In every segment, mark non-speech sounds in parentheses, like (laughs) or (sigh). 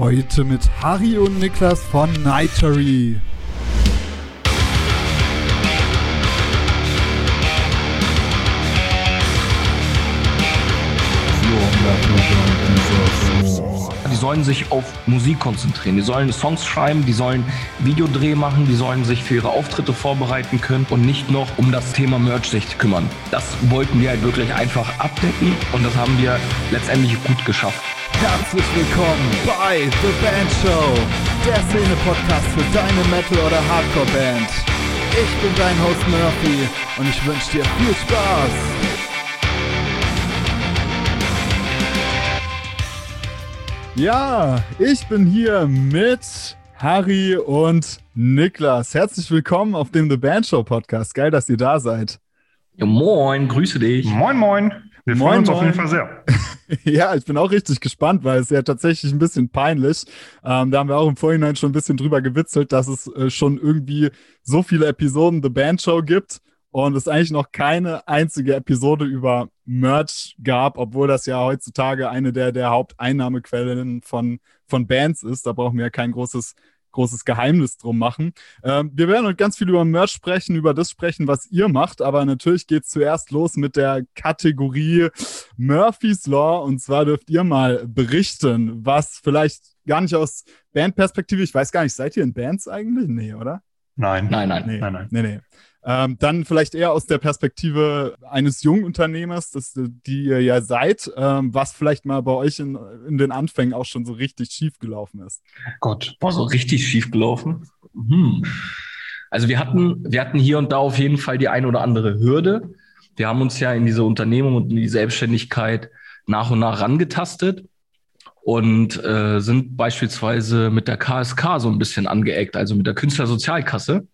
Heute mit Harry und Niklas von Nightery. Die sollen sich auf Musik konzentrieren, die sollen Songs schreiben, die sollen Videodreh machen, die sollen sich für ihre Auftritte vorbereiten können und nicht noch um das Thema Merch sich kümmern. Das wollten wir halt wirklich einfach abdecken und das haben wir letztendlich gut geschafft. Herzlich willkommen bei The Band Show, der Szene-Podcast für deine Metal- oder Hardcore-Band. Ich bin dein Host Murphy und ich wünsche dir viel Spaß. Ja, ich bin hier mit Harry und Niklas. Herzlich willkommen auf dem The Band Show Podcast. Geil, dass ihr da seid. Ja, moin, grüße dich. Moin, moin. Wir Moin, freuen uns auf moin. jeden Fall sehr. (laughs) Ja, ich bin auch richtig gespannt, weil es ja tatsächlich ein bisschen peinlich. Ähm, da haben wir auch im Vorhinein schon ein bisschen drüber gewitzelt, dass es äh, schon irgendwie so viele Episoden The Band Show gibt und es eigentlich noch keine einzige Episode über Merch gab, obwohl das ja heutzutage eine der, der Haupteinnahmequellen von, von Bands ist. Da brauchen wir ja kein großes großes Geheimnis drum machen. Ähm, wir werden heute ganz viel über Merch sprechen, über das sprechen, was ihr macht, aber natürlich geht es zuerst los mit der Kategorie Murphy's Law und zwar dürft ihr mal berichten, was vielleicht gar nicht aus Bandperspektive, ich weiß gar nicht, seid ihr in Bands eigentlich? Nee, oder? Nein. Nein, nein. Nee, Nein, nein. nee, nee. Ähm, dann vielleicht eher aus der Perspektive eines Jungunternehmers, das, die ihr ja seid, ähm, was vielleicht mal bei euch in, in den Anfängen auch schon so richtig schief gelaufen ist. Gott. War so richtig schief gelaufen. Hm. Also wir hatten, wir hatten hier und da auf jeden Fall die ein oder andere Hürde. Wir haben uns ja in diese Unternehmung und in die Selbstständigkeit nach und nach rangetastet und äh, sind beispielsweise mit der KSK so ein bisschen angeeckt, also mit der Künstlersozialkasse.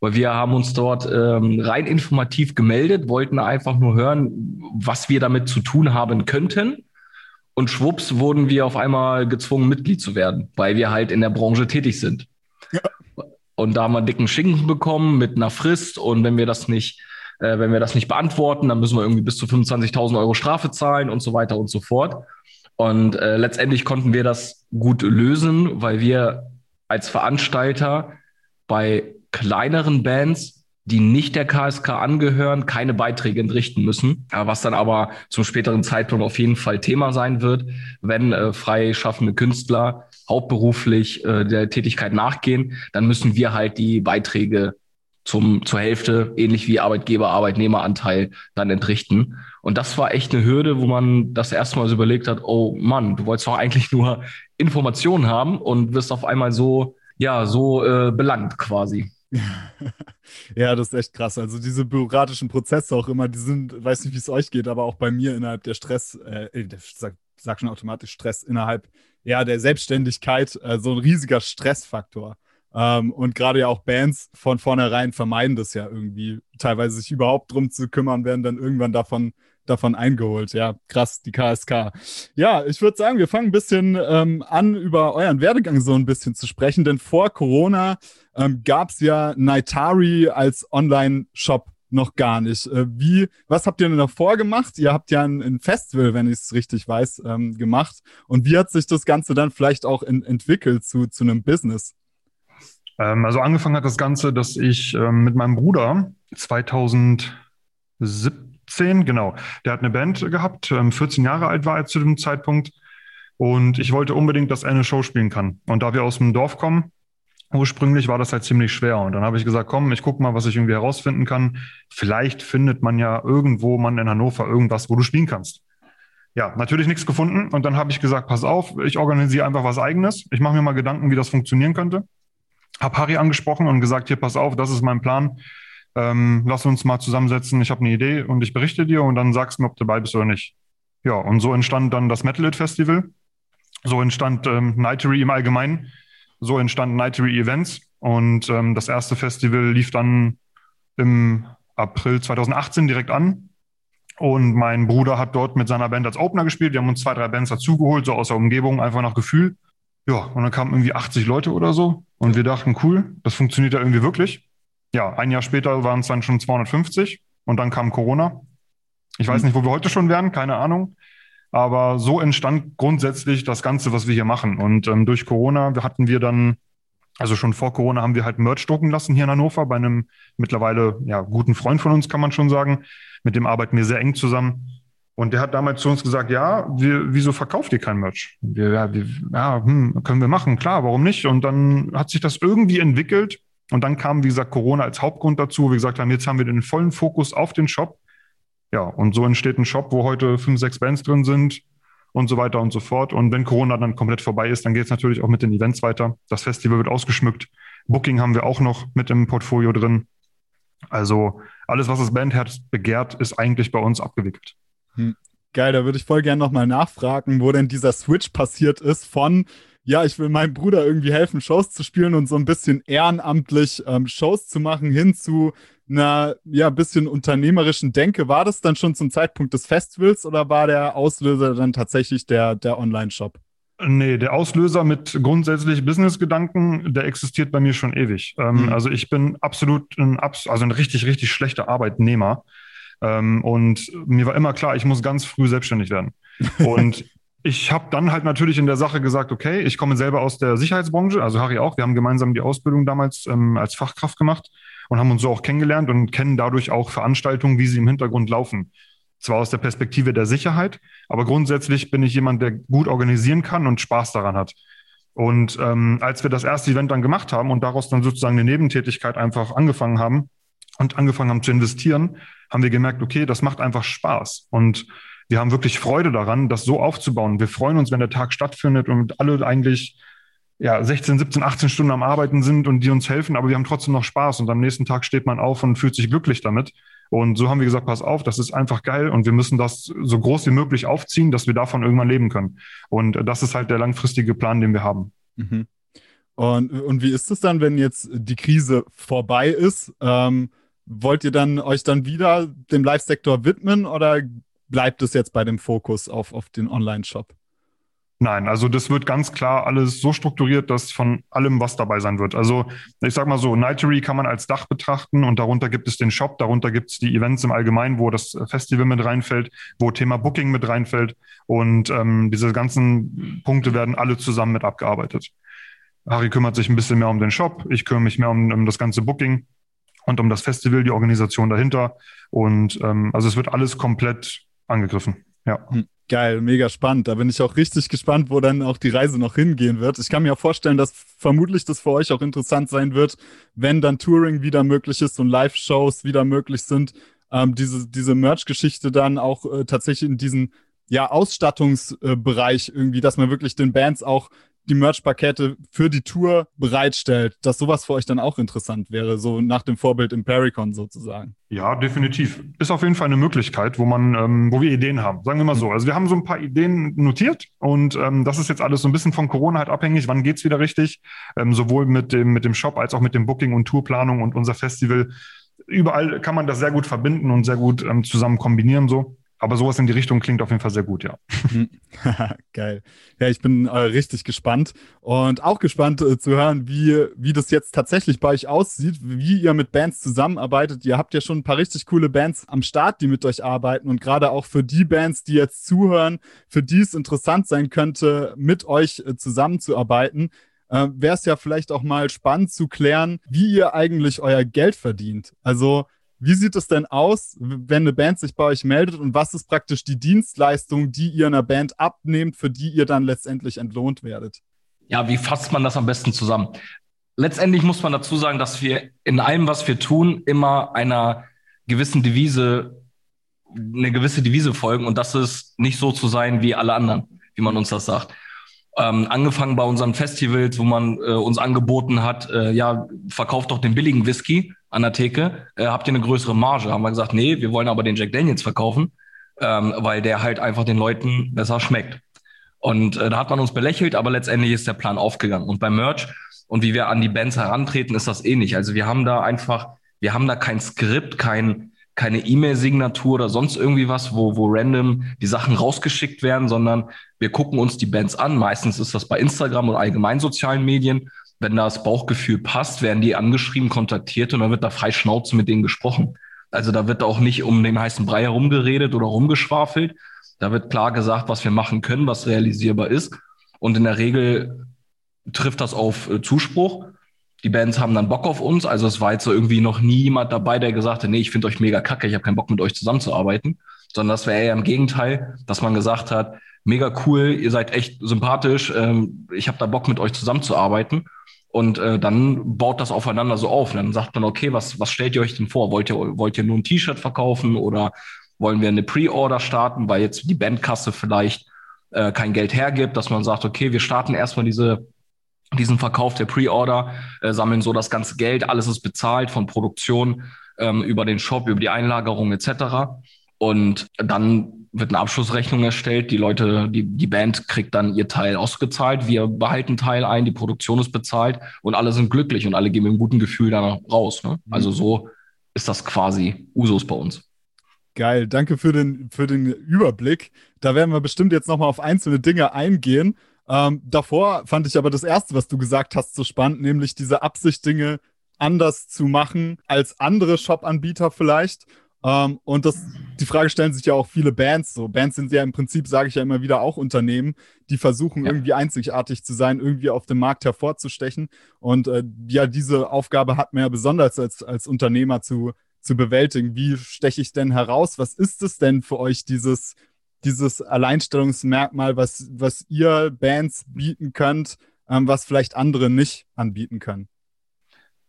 Weil wir haben uns dort ähm, rein informativ gemeldet, wollten einfach nur hören, was wir damit zu tun haben könnten. Und schwupps wurden wir auf einmal gezwungen, Mitglied zu werden, weil wir halt in der Branche tätig sind. Und da haben wir einen dicken Schinken bekommen mit einer Frist. Und wenn wir das nicht, äh, wenn wir das nicht beantworten, dann müssen wir irgendwie bis zu 25.000 Euro Strafe zahlen und so weiter und so fort. Und äh, letztendlich konnten wir das gut lösen, weil wir als Veranstalter bei kleineren Bands, die nicht der KSK angehören, keine Beiträge entrichten müssen. Was dann aber zum späteren Zeitpunkt auf jeden Fall Thema sein wird, wenn äh, freischaffende Künstler hauptberuflich äh, der Tätigkeit nachgehen, dann müssen wir halt die Beiträge zum, zur Hälfte, ähnlich wie Arbeitgeber-Arbeitnehmeranteil, dann entrichten. Und das war echt eine Hürde, wo man das erstmal so überlegt hat, oh Mann, du wolltest doch eigentlich nur Informationen haben und wirst auf einmal so, ja, so äh, belangt quasi. (laughs) Ja, das ist echt krass. Also diese bürokratischen Prozesse auch immer, die sind, weiß nicht, wie es euch geht, aber auch bei mir innerhalb der Stress, äh, der, sag, sag schon automatisch Stress innerhalb ja, der Selbstständigkeit, äh, so ein riesiger Stressfaktor. Ähm, und gerade ja auch Bands von vornherein vermeiden das ja irgendwie, teilweise sich überhaupt drum zu kümmern, werden dann irgendwann davon davon eingeholt. Ja, krass, die KSK. Ja, ich würde sagen, wir fangen ein bisschen ähm, an, über euren Werdegang so ein bisschen zu sprechen, denn vor Corona ähm, gab es ja Naitari als Online-Shop noch gar nicht. Äh, wie, was habt ihr denn davor gemacht? Ihr habt ja ein, ein Festival, wenn ich es richtig weiß, ähm, gemacht. Und wie hat sich das Ganze dann vielleicht auch in, entwickelt zu, zu einem Business? Ähm, also angefangen hat das Ganze, dass ich ähm, mit meinem Bruder 2017, genau, der hat eine Band gehabt, ähm, 14 Jahre alt war er zu dem Zeitpunkt. Und ich wollte unbedingt, dass er eine Show spielen kann. Und da wir aus dem Dorf kommen, ursprünglich war das halt ziemlich schwer. Und dann habe ich gesagt, komm, ich gucke mal, was ich irgendwie herausfinden kann. Vielleicht findet man ja irgendwo, man in Hannover, irgendwas, wo du spielen kannst. Ja, natürlich nichts gefunden. Und dann habe ich gesagt, pass auf, ich organisiere einfach was eigenes. Ich mache mir mal Gedanken, wie das funktionieren könnte. Hab Harry angesprochen und gesagt, hier, pass auf, das ist mein Plan. Ähm, lass uns mal zusammensetzen. Ich habe eine Idee und ich berichte dir und dann sagst du mir, ob du dabei bist oder nicht. Ja, und so entstand dann das Metal It Festival. So entstand ähm, Nightery im Allgemeinen. So entstanden Nightery Events. Und ähm, das erste Festival lief dann im April 2018 direkt an. Und mein Bruder hat dort mit seiner Band als Opener gespielt. Wir haben uns zwei, drei Bands dazugeholt, so aus der Umgebung, einfach nach Gefühl. Ja, und dann kamen irgendwie 80 Leute oder so. Und wir dachten, cool, das funktioniert ja irgendwie wirklich. Ja, ein Jahr später waren es dann schon 250 und dann kam Corona. Ich weiß nicht, wo wir heute schon wären, keine Ahnung. Aber so entstand grundsätzlich das Ganze, was wir hier machen. Und ähm, durch Corona hatten wir dann, also schon vor Corona haben wir halt Merch drucken lassen hier in Hannover bei einem mittlerweile ja, guten Freund von uns, kann man schon sagen. Mit dem arbeiten wir sehr eng zusammen. Und der hat damals zu uns gesagt, ja, wir, wieso verkauft ihr kein Merch? Wir, ja, wir, ja hm, können wir machen, klar, warum nicht? Und dann hat sich das irgendwie entwickelt. Und dann kam, wie gesagt, Corona als Hauptgrund dazu. Wie gesagt haben, jetzt haben wir den vollen Fokus auf den Shop. Ja, und so entsteht ein Shop, wo heute fünf, sechs Bands drin sind und so weiter und so fort. Und wenn Corona dann komplett vorbei ist, dann geht es natürlich auch mit den Events weiter. Das Festival wird ausgeschmückt. Booking haben wir auch noch mit im Portfolio drin. Also alles, was das Bandherz begehrt, ist eigentlich bei uns abgewickelt. Hm. Geil, da würde ich voll gerne nochmal nachfragen, wo denn dieser Switch passiert ist von, ja, ich will meinem Bruder irgendwie helfen, Shows zu spielen und so ein bisschen ehrenamtlich ähm, Shows zu machen, hin zu einer, ja, bisschen unternehmerischen Denke. War das dann schon zum Zeitpunkt des Festivals oder war der Auslöser dann tatsächlich der, der Online-Shop? Nee, der Auslöser mit grundsätzlich Business-Gedanken, der existiert bei mir schon ewig. Ähm, mhm. Also ich bin absolut ein, also ein richtig, richtig schlechter Arbeitnehmer. Ähm, und mir war immer klar, ich muss ganz früh selbstständig werden. (laughs) Und ich habe dann halt natürlich in der Sache gesagt, okay, ich komme selber aus der Sicherheitsbranche, also Harry auch. Wir haben gemeinsam die Ausbildung damals ähm, als Fachkraft gemacht und haben uns so auch kennengelernt und kennen dadurch auch Veranstaltungen, wie sie im Hintergrund laufen. Zwar aus der Perspektive der Sicherheit, aber grundsätzlich bin ich jemand, der gut organisieren kann und Spaß daran hat. Und ähm, als wir das erste Event dann gemacht haben und daraus dann sozusagen eine Nebentätigkeit einfach angefangen haben und angefangen haben zu investieren, haben wir gemerkt, okay, das macht einfach Spaß. Und wir haben wirklich Freude daran, das so aufzubauen. Wir freuen uns, wenn der Tag stattfindet und alle eigentlich ja, 16, 17, 18 Stunden am Arbeiten sind und die uns helfen, aber wir haben trotzdem noch Spaß und am nächsten Tag steht man auf und fühlt sich glücklich damit. Und so haben wir gesagt, pass auf, das ist einfach geil und wir müssen das so groß wie möglich aufziehen, dass wir davon irgendwann leben können. Und das ist halt der langfristige Plan, den wir haben. Mhm. Und, und wie ist es dann, wenn jetzt die Krise vorbei ist? Ähm, wollt ihr dann euch dann wieder dem Live-Sektor widmen oder bleibt es jetzt bei dem Fokus auf, auf den Online-Shop? Nein, also das wird ganz klar alles so strukturiert, dass von allem was dabei sein wird. Also ich sag mal so, Nightery kann man als Dach betrachten und darunter gibt es den Shop, darunter gibt es die Events im Allgemeinen, wo das Festival mit reinfällt, wo Thema Booking mit reinfällt und ähm, diese ganzen Punkte werden alle zusammen mit abgearbeitet. Harry kümmert sich ein bisschen mehr um den Shop, ich kümmere mich mehr um, um das ganze Booking und um das Festival, die Organisation dahinter und ähm, also es wird alles komplett angegriffen. Ja. Hm. Geil, mega spannend. Da bin ich auch richtig gespannt, wo dann auch die Reise noch hingehen wird. Ich kann mir auch vorstellen, dass vermutlich das für euch auch interessant sein wird, wenn dann Touring wieder möglich ist und Live-Shows wieder möglich sind, ähm, diese, diese Merch-Geschichte dann auch äh, tatsächlich in diesen ja, Ausstattungsbereich irgendwie, dass man wirklich den Bands auch die Merch-Pakete für die Tour bereitstellt, dass sowas für euch dann auch interessant wäre, so nach dem Vorbild Impericon sozusagen. Ja, definitiv. Ist auf jeden Fall eine Möglichkeit, wo man, ähm, wo wir Ideen haben. Sagen wir mal so. Also wir haben so ein paar Ideen notiert und ähm, das ist jetzt alles so ein bisschen von Corona halt abhängig. Wann geht's wieder richtig? Ähm, sowohl mit dem, mit dem Shop als auch mit dem Booking und Tourplanung und unser Festival. Überall kann man das sehr gut verbinden und sehr gut ähm, zusammen kombinieren so. Aber sowas in die Richtung klingt auf jeden Fall sehr gut, ja. Mhm. (laughs) Geil. Ja, ich bin äh, richtig gespannt und auch gespannt äh, zu hören, wie, wie das jetzt tatsächlich bei euch aussieht, wie ihr mit Bands zusammenarbeitet. Ihr habt ja schon ein paar richtig coole Bands am Start, die mit euch arbeiten und gerade auch für die Bands, die jetzt zuhören, für die es interessant sein könnte, mit euch äh, zusammenzuarbeiten. Äh, Wäre es ja vielleicht auch mal spannend zu klären, wie ihr eigentlich euer Geld verdient. Also wie sieht es denn aus, wenn eine Band sich bei euch meldet und was ist praktisch die Dienstleistung, die ihr einer Band abnehmt, für die ihr dann letztendlich entlohnt werdet? Ja, wie fasst man das am besten zusammen? Letztendlich muss man dazu sagen, dass wir in allem, was wir tun, immer einer gewissen Devise, eine gewisse Devise folgen und das ist nicht so zu sein wie alle anderen, wie man uns das sagt. Ähm, angefangen bei unseren Festivals, wo man äh, uns angeboten hat, äh, ja, verkauft doch den billigen Whisky an der Theke, äh, habt ihr eine größere Marge? Haben wir gesagt, nee, wir wollen aber den Jack Daniels verkaufen, ähm, weil der halt einfach den Leuten besser schmeckt. Und äh, da hat man uns belächelt, aber letztendlich ist der Plan aufgegangen. Und beim Merch und wie wir an die Bands herantreten, ist das ähnlich. Also wir haben da einfach, wir haben da kein Skript, kein, keine E-Mail-Signatur oder sonst irgendwie was, wo, wo random die Sachen rausgeschickt werden, sondern wir gucken uns die Bands an. Meistens ist das bei Instagram oder allgemein sozialen Medien. Wenn das Bauchgefühl passt, werden die angeschrieben, kontaktiert und dann wird da frei Schnauze mit denen gesprochen. Also da wird auch nicht um den heißen Brei herumgeredet oder rumgeschwafelt, Da wird klar gesagt, was wir machen können, was realisierbar ist. Und in der Regel trifft das auf äh, Zuspruch. Die Bands haben dann Bock auf uns. Also es war jetzt so irgendwie noch nie jemand dabei, der gesagt hat, nee, ich finde euch mega kacke, ich habe keinen Bock mit euch zusammenzuarbeiten. Sondern das wäre eher im Gegenteil, dass man gesagt hat, mega cool, ihr seid echt sympathisch, ähm, ich habe da Bock mit euch zusammenzuarbeiten. Und äh, dann baut das aufeinander so auf. Und dann sagt man, okay, was, was stellt ihr euch denn vor? Wollt ihr, wollt ihr nur ein T-Shirt verkaufen oder wollen wir eine Pre-Order starten, weil jetzt die Bandkasse vielleicht äh, kein Geld hergibt, dass man sagt, okay, wir starten erstmal diese, diesen Verkauf der Pre-Order, äh, sammeln so das ganze Geld, alles ist bezahlt von Produktion ähm, über den Shop, über die Einlagerung etc. Und dann wird eine Abschlussrechnung erstellt, die Leute, die, die Band kriegt dann ihr Teil ausgezahlt, wir behalten Teil ein, die Produktion ist bezahlt und alle sind glücklich und alle gehen mit einem guten Gefühl dann raus. Ne? Mhm. Also so ist das quasi Usus bei uns. Geil, danke für den, für den Überblick. Da werden wir bestimmt jetzt nochmal auf einzelne Dinge eingehen. Ähm, davor fand ich aber das Erste, was du gesagt hast, so spannend, nämlich diese Absicht, Dinge anders zu machen als andere Shop-Anbieter vielleicht. Ähm, und das, die Frage stellen sich ja auch viele Bands so. Bands sind ja im Prinzip, sage ich ja immer wieder, auch Unternehmen, die versuchen, ja. irgendwie einzigartig zu sein, irgendwie auf dem Markt hervorzustechen. Und äh, ja, diese Aufgabe hat man ja besonders als, als Unternehmer zu, zu bewältigen. Wie steche ich denn heraus? Was ist es denn für euch, dieses, dieses Alleinstellungsmerkmal, was, was ihr Bands bieten könnt, ähm, was vielleicht andere nicht anbieten können?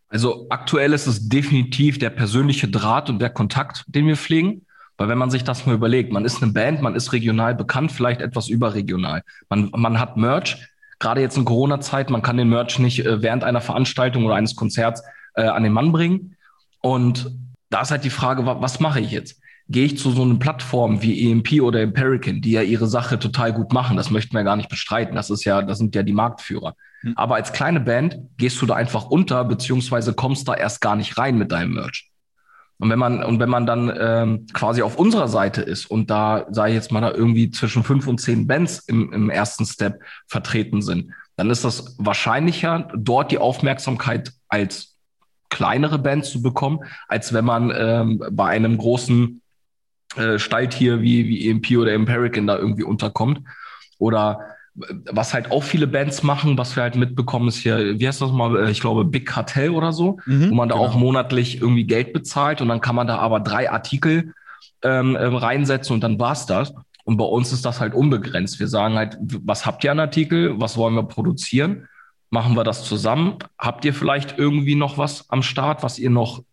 Also aktuell ist es definitiv der persönliche Draht und der Kontakt, den wir pflegen. Weil wenn man sich das mal überlegt, man ist eine Band, man ist regional bekannt, vielleicht etwas überregional. Man, man hat Merch, gerade jetzt in Corona-Zeit, man kann den Merch nicht äh, während einer Veranstaltung oder eines Konzerts äh, an den Mann bringen. Und da ist halt die Frage, was mache ich jetzt? Gehe ich zu so einer Plattform wie EMP oder Empirican, die ja ihre Sache total gut machen, das möchten wir gar nicht bestreiten. Das ist ja, das sind ja die Marktführer. Hm. Aber als kleine Band gehst du da einfach unter, beziehungsweise kommst da erst gar nicht rein mit deinem Merch. Und wenn man, und wenn man dann ähm, quasi auf unserer Seite ist und da, sage ich jetzt mal, da irgendwie zwischen fünf und zehn Bands im, im ersten Step vertreten sind, dann ist das wahrscheinlicher, dort die Aufmerksamkeit als kleinere Bands zu bekommen, als wenn man ähm, bei einem großen äh, Stalltier wie, wie EMP oder Empirican da irgendwie unterkommt. Oder äh, was halt auch viele Bands machen, was wir halt mitbekommen, ist hier, wie heißt das mal, äh, ich glaube, Big Cartel oder so, mhm, wo man da genau. auch monatlich irgendwie Geld bezahlt und dann kann man da aber drei Artikel ähm, ähm reinsetzen und dann war's das. Und bei uns ist das halt unbegrenzt. Wir sagen halt, was habt ihr an Artikel? Was wollen wir produzieren? machen wir das zusammen. Habt ihr vielleicht irgendwie noch was am Start, was ihr noch,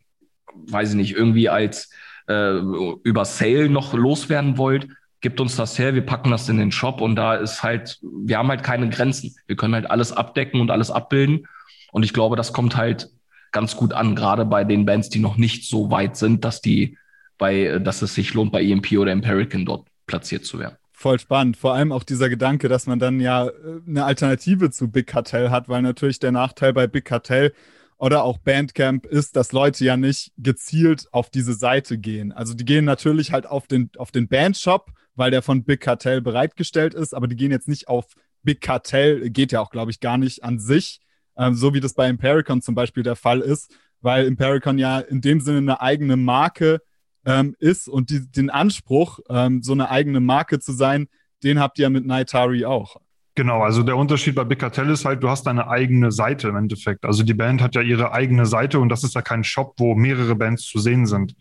weiß ich nicht, irgendwie als äh, über Sale noch loswerden wollt? Gebt uns das her, wir packen das in den Shop und da ist halt, wir haben halt keine Grenzen. Wir können halt alles abdecken und alles abbilden. Und ich glaube, das kommt halt ganz gut an, gerade bei den Bands, die noch nicht so weit sind, dass die bei, dass es sich lohnt, bei EMP oder Empirican dort platziert zu werden voll spannend. Vor allem auch dieser Gedanke, dass man dann ja äh, eine Alternative zu Big Cartel hat, weil natürlich der Nachteil bei Big Cartel oder auch Bandcamp ist, dass Leute ja nicht gezielt auf diese Seite gehen. Also die gehen natürlich halt auf den, auf den Bandshop, weil der von Big Cartel bereitgestellt ist, aber die gehen jetzt nicht auf Big Cartel, geht ja auch, glaube ich, gar nicht an sich, ähm, so wie das bei Impericon zum Beispiel der Fall ist, weil Impericon ja in dem Sinne eine eigene Marke ähm, ist und die, den Anspruch, ähm, so eine eigene Marke zu sein, den habt ihr mit Naitari auch. Genau, also der Unterschied bei Big Cartel ist halt, du hast deine eigene Seite im Endeffekt. Also die Band hat ja ihre eigene Seite und das ist ja kein Shop, wo mehrere Bands zu sehen sind.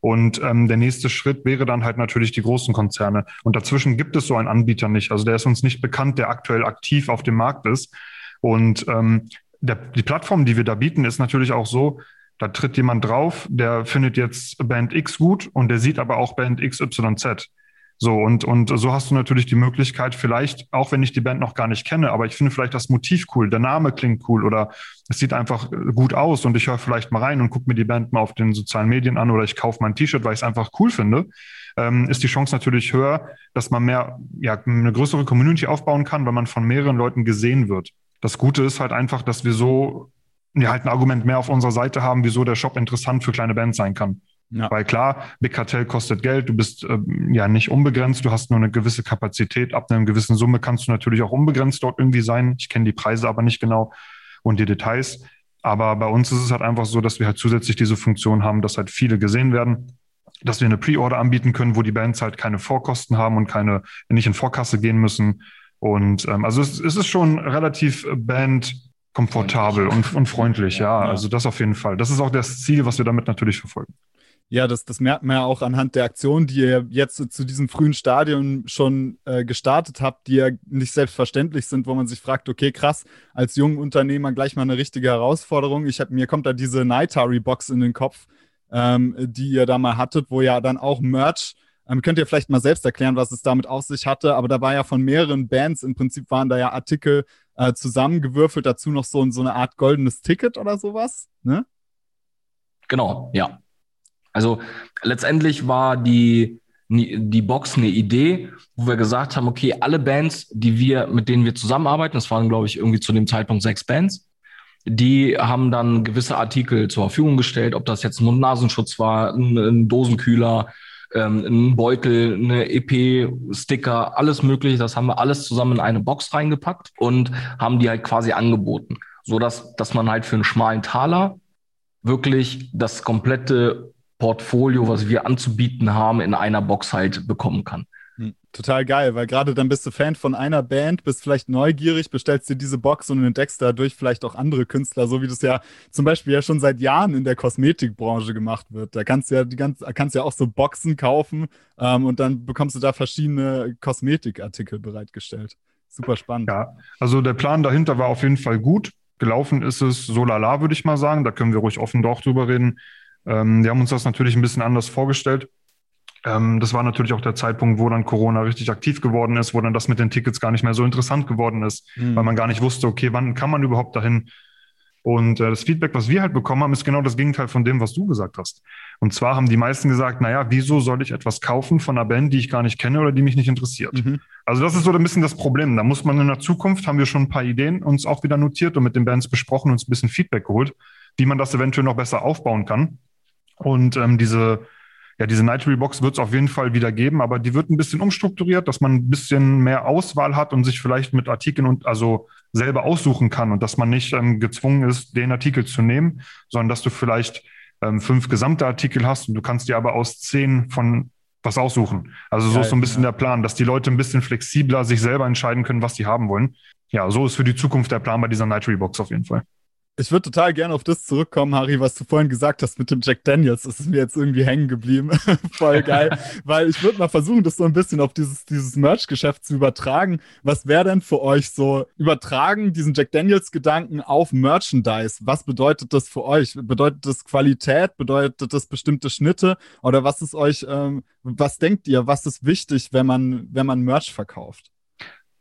Und ähm, der nächste Schritt wäre dann halt natürlich die großen Konzerne. Und dazwischen gibt es so einen Anbieter nicht. Also der ist uns nicht bekannt, der aktuell aktiv auf dem Markt ist. Und ähm, der, die Plattform, die wir da bieten, ist natürlich auch so, da tritt jemand drauf, der findet jetzt Band X gut und der sieht aber auch Band XYZ. So, und, und so hast du natürlich die Möglichkeit, vielleicht, auch wenn ich die Band noch gar nicht kenne, aber ich finde vielleicht das Motiv cool, der Name klingt cool oder es sieht einfach gut aus und ich höre vielleicht mal rein und gucke mir die Band mal auf den sozialen Medien an oder ich kaufe mein T-Shirt, weil ich es einfach cool finde, ähm, ist die Chance natürlich höher, dass man mehr, ja, eine größere Community aufbauen kann, weil man von mehreren Leuten gesehen wird. Das Gute ist halt einfach, dass wir so ja, halt ein Argument mehr auf unserer Seite haben, wieso der Shop interessant für kleine Bands sein kann. Ja. Weil klar, Big Cartel kostet Geld, du bist ähm, ja nicht unbegrenzt, du hast nur eine gewisse Kapazität. Ab einer gewissen Summe kannst du natürlich auch unbegrenzt dort irgendwie sein. Ich kenne die Preise aber nicht genau und die Details. Aber bei uns ist es halt einfach so, dass wir halt zusätzlich diese Funktion haben, dass halt viele gesehen werden. dass wir eine Pre-Order anbieten können, wo die Bands halt keine Vorkosten haben und keine, nicht in Vorkasse gehen müssen. Und ähm, also es, es ist schon relativ Band komfortabel und, und freundlich, ja, ja. Also das auf jeden Fall. Das ist auch das Ziel, was wir damit natürlich verfolgen. Ja, das, das merkt man ja auch anhand der Aktionen, die ihr jetzt zu diesem frühen Stadium schon äh, gestartet habt, die ja nicht selbstverständlich sind, wo man sich fragt, okay, krass, als junger Unternehmer gleich mal eine richtige Herausforderung. Ich hab, mir kommt da diese Nightari-Box in den Kopf, ähm, die ihr da mal hattet, wo ja dann auch Merch, ähm, könnt ihr vielleicht mal selbst erklären, was es damit auf sich hatte, aber da war ja von mehreren Bands, im Prinzip waren da ja Artikel äh, zusammengewürfelt, dazu noch so, so eine Art goldenes Ticket oder sowas, ne? Genau, ja. Also letztendlich war die, die Box eine Idee, wo wir gesagt haben, okay, alle Bands, die wir, mit denen wir zusammenarbeiten, das waren, glaube ich, irgendwie zu dem Zeitpunkt sechs Bands, die haben dann gewisse Artikel zur Verfügung gestellt, ob das jetzt ein Mund-Nasenschutz war, ein, ein Dosenkühler, ähm, ein Beutel, eine EP-Sticker, alles mögliche. Das haben wir alles zusammen in eine Box reingepackt und haben die halt quasi angeboten, so dass dass man halt für einen schmalen Taler wirklich das komplette Portfolio, was wir anzubieten haben, in einer Box halt bekommen kann. Hm, total geil, weil gerade dann bist du Fan von einer Band, bist vielleicht neugierig, bestellst dir diese Box und entdeckst dadurch vielleicht auch andere Künstler, so wie das ja zum Beispiel ja schon seit Jahren in der Kosmetikbranche gemacht wird. Da kannst du ja die ganz, kannst ja auch so Boxen kaufen ähm, und dann bekommst du da verschiedene Kosmetikartikel bereitgestellt. Super spannend. Ja, also der Plan dahinter war auf jeden Fall gut. Gelaufen ist es so lala, würde ich mal sagen. Da können wir ruhig offen doch drüber reden. Ähm, wir haben uns das natürlich ein bisschen anders vorgestellt. Ähm, das war natürlich auch der Zeitpunkt, wo dann Corona richtig aktiv geworden ist, wo dann das mit den Tickets gar nicht mehr so interessant geworden ist, mhm. weil man gar nicht wusste, okay, wann kann man überhaupt dahin? Und äh, das Feedback, was wir halt bekommen haben, ist genau das Gegenteil von dem, was du gesagt hast. Und zwar haben die meisten gesagt, naja, wieso soll ich etwas kaufen von einer Band, die ich gar nicht kenne oder die mich nicht interessiert? Mhm. Also das ist so ein bisschen das Problem. Da muss man in der Zukunft, haben wir schon ein paar Ideen uns auch wieder notiert und mit den Bands besprochen, uns ein bisschen Feedback geholt, wie man das eventuell noch besser aufbauen kann. Und ähm, diese, ja, diese Nightly Box wird es auf jeden Fall wieder geben, aber die wird ein bisschen umstrukturiert, dass man ein bisschen mehr Auswahl hat und sich vielleicht mit Artikeln und also selber aussuchen kann und dass man nicht ähm, gezwungen ist, den Artikel zu nehmen, sondern dass du vielleicht ähm, fünf gesamte Artikel hast und du kannst dir aber aus zehn von was aussuchen. Also so ja, ist so ein bisschen ja. der Plan, dass die Leute ein bisschen flexibler sich selber entscheiden können, was sie haben wollen. Ja, so ist für die Zukunft der Plan bei dieser Nightly Box auf jeden Fall. Ich würde total gerne auf das zurückkommen, Harry, was du vorhin gesagt hast mit dem Jack Daniels. Das ist mir jetzt irgendwie hängen geblieben. (laughs) Voll geil. (laughs) Weil ich würde mal versuchen, das so ein bisschen auf dieses, dieses Merch-Geschäft zu übertragen. Was wäre denn für euch so übertragen, diesen Jack Daniels-Gedanken auf Merchandise? Was bedeutet das für euch? Bedeutet das Qualität? Bedeutet das bestimmte Schnitte? Oder was ist euch, ähm, was denkt ihr, was ist wichtig, wenn man, wenn man Merch verkauft?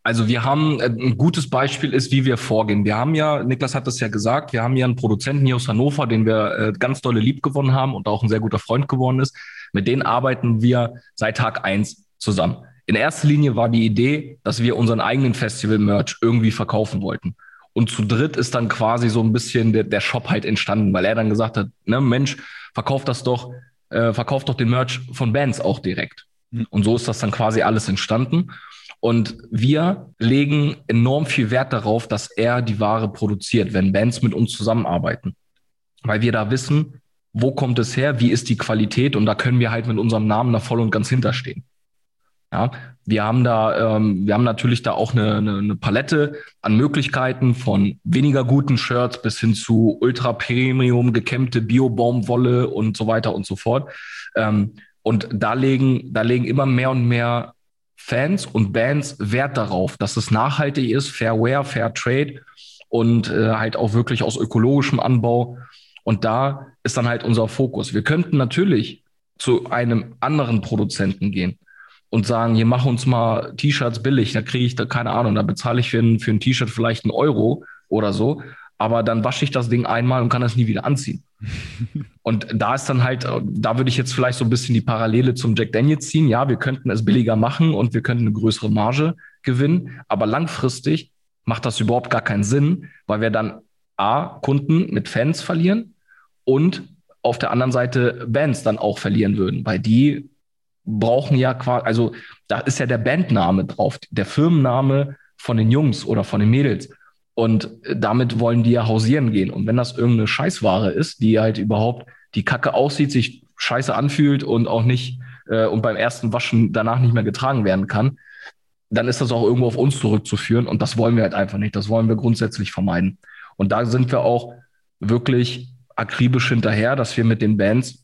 Also wir haben, äh, ein gutes Beispiel ist, wie wir vorgehen. Wir haben ja, Niklas hat das ja gesagt, wir haben ja einen Produzenten hier aus Hannover, den wir äh, ganz dolle lieb gewonnen haben und auch ein sehr guter Freund geworden ist. Mit denen arbeiten wir seit Tag eins zusammen. In erster Linie war die Idee, dass wir unseren eigenen Festival-Merch irgendwie verkaufen wollten. Und zu dritt ist dann quasi so ein bisschen der, der Shop halt entstanden, weil er dann gesagt hat, ne, Mensch, verkauft das doch, äh, verkauft doch den Merch von Bands auch direkt. Mhm. Und so ist das dann quasi alles entstanden. Und wir legen enorm viel Wert darauf, dass er die Ware produziert, wenn Bands mit uns zusammenarbeiten. Weil wir da wissen, wo kommt es her, wie ist die Qualität und da können wir halt mit unserem Namen da voll und ganz hinterstehen. Ja, wir haben da, ähm, wir haben natürlich da auch eine, eine, eine Palette an Möglichkeiten von weniger guten Shirts bis hin zu ultra premium gekämmte Bio-Baumwolle und so weiter und so fort. Ähm, und da legen, da legen immer mehr und mehr Fans und Bands Wert darauf, dass es nachhaltig ist, Fair Wear, Fair Trade und äh, halt auch wirklich aus ökologischem Anbau. Und da ist dann halt unser Fokus. Wir könnten natürlich zu einem anderen Produzenten gehen und sagen, hier mach uns mal T-Shirts billig, da kriege ich da keine Ahnung, da bezahle ich für ein, für ein T-Shirt vielleicht einen Euro oder so aber dann wasche ich das Ding einmal und kann das nie wieder anziehen. (laughs) und da ist dann halt, da würde ich jetzt vielleicht so ein bisschen die Parallele zum Jack Daniels ziehen. Ja, wir könnten es billiger machen und wir könnten eine größere Marge gewinnen, aber langfristig macht das überhaupt gar keinen Sinn, weil wir dann A, Kunden mit Fans verlieren und auf der anderen Seite Bands dann auch verlieren würden, weil die brauchen ja quasi, also da ist ja der Bandname drauf, der Firmenname von den Jungs oder von den Mädels. Und damit wollen die ja hausieren gehen. Und wenn das irgendeine Scheißware ist, die halt überhaupt die Kacke aussieht, sich scheiße anfühlt und auch nicht äh, und beim ersten Waschen danach nicht mehr getragen werden kann, dann ist das auch irgendwo auf uns zurückzuführen und das wollen wir halt einfach nicht. Das wollen wir grundsätzlich vermeiden. Und da sind wir auch wirklich akribisch hinterher, dass wir mit den Bands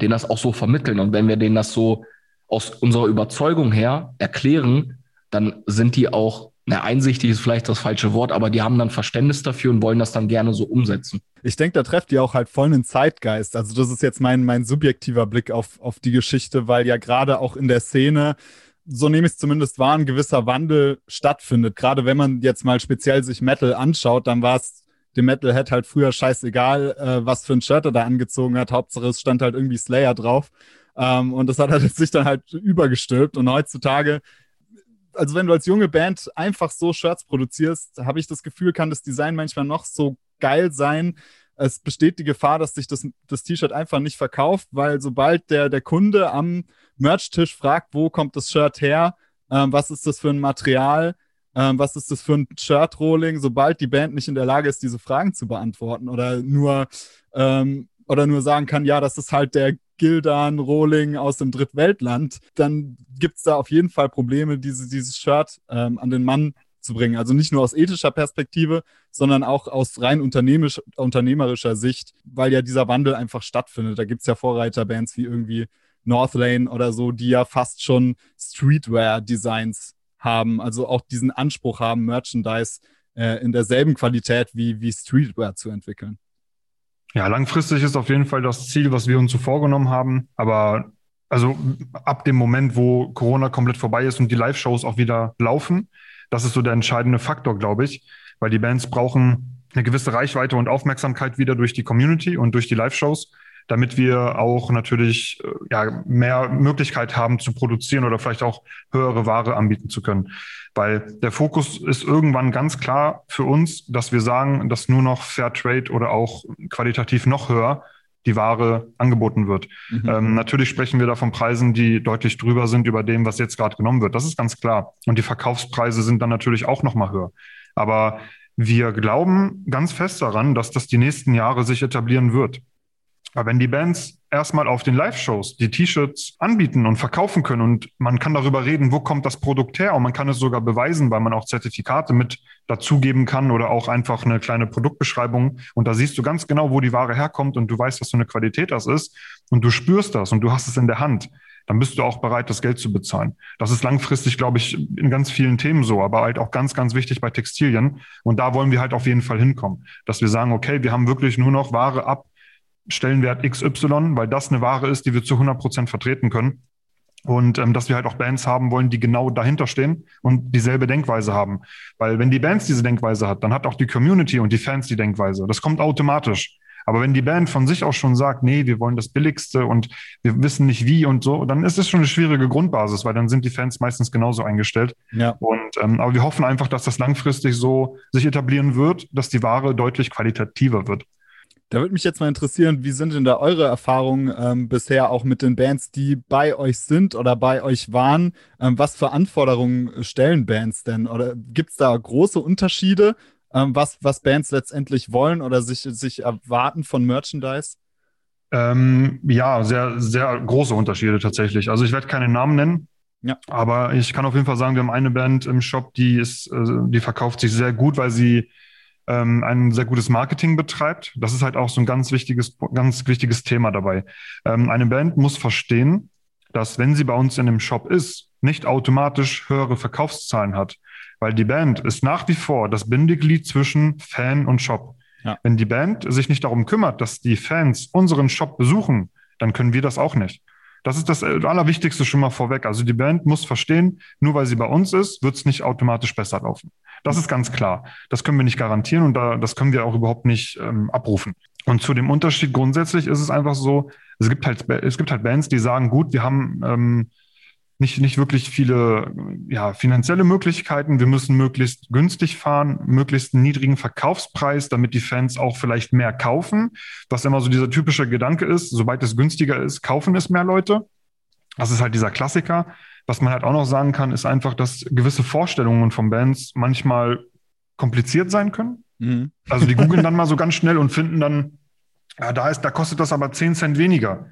denen das auch so vermitteln. Und wenn wir denen das so aus unserer Überzeugung her erklären, dann sind die auch, na, einsichtig ist vielleicht das falsche Wort, aber die haben dann Verständnis dafür und wollen das dann gerne so umsetzen. Ich denke, da trefft ihr auch halt voll einen Zeitgeist. Also das ist jetzt mein, mein subjektiver Blick auf, auf die Geschichte, weil ja gerade auch in der Szene so nehme ich es zumindest wahr, ein gewisser Wandel stattfindet. Gerade wenn man jetzt mal speziell sich Metal anschaut, dann war es dem Metalhead halt früher scheißegal, äh, was für ein Shirt er da angezogen hat. Hauptsache es stand halt irgendwie Slayer drauf. Ähm, und das hat halt (laughs) sich dann halt übergestülpt. Und heutzutage, also wenn du als junge Band einfach so Shirts produzierst, habe ich das Gefühl, kann das Design manchmal noch so geil sein. Es besteht die Gefahr, dass sich das, das T-Shirt einfach nicht verkauft, weil sobald der, der Kunde am Merch-Tisch fragt, wo kommt das Shirt her, ähm, was ist das für ein Material, ähm, was ist das für ein Shirt-Rolling, sobald die Band nicht in der Lage ist, diese Fragen zu beantworten oder nur, ähm, oder nur sagen kann, ja, das ist halt der Gildan Rolling aus dem Drittweltland, dann gibt es da auf jeden Fall Probleme, diese, dieses Shirt ähm, an den Mann zu bringen. Also nicht nur aus ethischer Perspektive, sondern auch aus rein unternehmerisch, unternehmerischer Sicht, weil ja dieser Wandel einfach stattfindet. Da gibt es ja Vorreiterbands wie irgendwie Northlane oder so, die ja fast schon Streetwear-Designs haben, also auch diesen Anspruch haben, Merchandise äh, in derselben Qualität wie, wie Streetwear zu entwickeln. Ja, langfristig ist auf jeden Fall das Ziel, was wir uns so vorgenommen haben. Aber also ab dem Moment, wo Corona komplett vorbei ist und die Live-Shows auch wieder laufen, das ist so der entscheidende Faktor, glaube ich, weil die Bands brauchen eine gewisse Reichweite und Aufmerksamkeit wieder durch die Community und durch die Live-Shows damit wir auch natürlich äh, ja, mehr Möglichkeit haben zu produzieren oder vielleicht auch höhere Ware anbieten zu können. Weil der Fokus ist irgendwann ganz klar für uns, dass wir sagen, dass nur noch Fair Trade oder auch qualitativ noch höher die Ware angeboten wird. Mhm. Ähm, natürlich sprechen wir da von Preisen, die deutlich drüber sind über dem, was jetzt gerade genommen wird. Das ist ganz klar. Und die Verkaufspreise sind dann natürlich auch noch mal höher. Aber wir glauben ganz fest daran, dass das die nächsten Jahre sich etablieren wird. Aber wenn die Bands erstmal auf den Live-Shows die T-Shirts anbieten und verkaufen können und man kann darüber reden, wo kommt das Produkt her und man kann es sogar beweisen, weil man auch Zertifikate mit dazugeben kann oder auch einfach eine kleine Produktbeschreibung und da siehst du ganz genau, wo die Ware herkommt und du weißt, was für eine Qualität das ist und du spürst das und du hast es in der Hand, dann bist du auch bereit, das Geld zu bezahlen. Das ist langfristig, glaube ich, in ganz vielen Themen so, aber halt auch ganz, ganz wichtig bei Textilien. Und da wollen wir halt auf jeden Fall hinkommen, dass wir sagen, okay, wir haben wirklich nur noch Ware ab Stellenwert XY, weil das eine Ware ist, die wir zu 100 Prozent vertreten können. Und ähm, dass wir halt auch Bands haben wollen, die genau dahinter stehen und dieselbe Denkweise haben. Weil wenn die Bands diese Denkweise hat, dann hat auch die Community und die Fans die Denkweise. Das kommt automatisch. Aber wenn die Band von sich aus schon sagt, nee, wir wollen das Billigste und wir wissen nicht wie und so, dann ist es schon eine schwierige Grundbasis, weil dann sind die Fans meistens genauso eingestellt. Ja. Und ähm, aber wir hoffen einfach, dass das langfristig so sich etablieren wird, dass die Ware deutlich qualitativer wird. Da würde mich jetzt mal interessieren, wie sind denn da eure Erfahrungen ähm, bisher auch mit den Bands, die bei euch sind oder bei euch waren? Ähm, was für Anforderungen stellen Bands denn? Oder gibt es da große Unterschiede, ähm, was, was Bands letztendlich wollen oder sich, sich erwarten von Merchandise? Ähm, ja, sehr, sehr große Unterschiede tatsächlich. Also ich werde keine Namen nennen. Ja. Aber ich kann auf jeden Fall sagen, wir haben eine Band im Shop, die ist, äh, die verkauft sich sehr gut, weil sie ähm, ein sehr gutes Marketing betreibt. Das ist halt auch so ein ganz wichtiges, ganz wichtiges Thema dabei. Ähm, eine Band muss verstehen, dass wenn sie bei uns in dem Shop ist, nicht automatisch höhere Verkaufszahlen hat, weil die Band ist nach wie vor das Bindeglied zwischen Fan und Shop. Ja. Wenn die Band sich nicht darum kümmert, dass die Fans unseren Shop besuchen, dann können wir das auch nicht. Das ist das Allerwichtigste schon mal vorweg. Also die Band muss verstehen, nur weil sie bei uns ist, wird es nicht automatisch besser laufen. Das ist ganz klar. Das können wir nicht garantieren und da, das können wir auch überhaupt nicht ähm, abrufen. Und zu dem Unterschied grundsätzlich ist es einfach so, es gibt halt, es gibt halt Bands, die sagen, gut, wir haben ähm, nicht, nicht wirklich viele ja, finanzielle Möglichkeiten. Wir müssen möglichst günstig fahren, möglichst einen niedrigen Verkaufspreis, damit die Fans auch vielleicht mehr kaufen. Was immer so dieser typische Gedanke ist, sobald es günstiger ist, kaufen es mehr Leute. Das ist halt dieser Klassiker. Was man halt auch noch sagen kann, ist einfach, dass gewisse Vorstellungen von Bands manchmal kompliziert sein können. Mhm. Also die googeln dann (laughs) mal so ganz schnell und finden dann, ja, da ist, da kostet das aber 10 Cent weniger.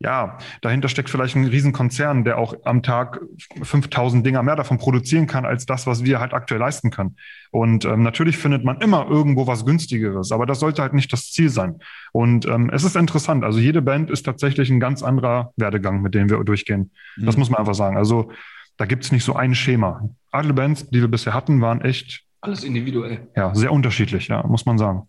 Ja, dahinter steckt vielleicht ein Riesenkonzern, der auch am Tag 5000 Dinger mehr davon produzieren kann, als das, was wir halt aktuell leisten können. Und ähm, natürlich findet man immer irgendwo was günstigeres, aber das sollte halt nicht das Ziel sein. Und ähm, es ist interessant. Also jede Band ist tatsächlich ein ganz anderer Werdegang, mit dem wir durchgehen. Mhm. Das muss man einfach sagen. Also da gibt es nicht so ein Schema. Alle Bands, die wir bisher hatten, waren echt alles individuell. Ja, sehr unterschiedlich, ja, muss man sagen.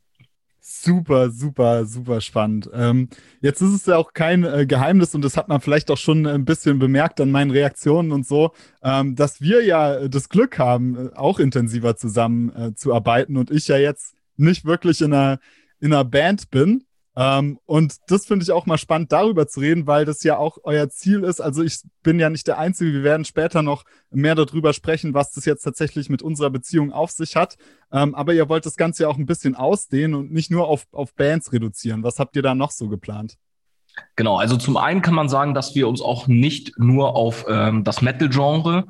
Super, super, super spannend. Ähm, jetzt ist es ja auch kein äh, Geheimnis und das hat man vielleicht auch schon ein bisschen bemerkt an meinen Reaktionen und so, ähm, dass wir ja das Glück haben, äh, auch intensiver zusammen äh, zu arbeiten und ich ja jetzt nicht wirklich in einer, in einer Band bin, ähm, und das finde ich auch mal spannend, darüber zu reden, weil das ja auch euer Ziel ist. Also ich bin ja nicht der Einzige. Wir werden später noch mehr darüber sprechen, was das jetzt tatsächlich mit unserer Beziehung auf sich hat. Ähm, aber ihr wollt das Ganze ja auch ein bisschen ausdehnen und nicht nur auf, auf Bands reduzieren. Was habt ihr da noch so geplant? Genau, also zum einen kann man sagen, dass wir uns auch nicht nur auf ähm, das Metal-Genre